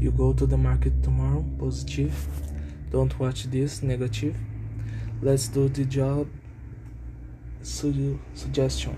You go to the market tomorrow, positive. Don't watch this, negative. Let's do the job su- suggestion.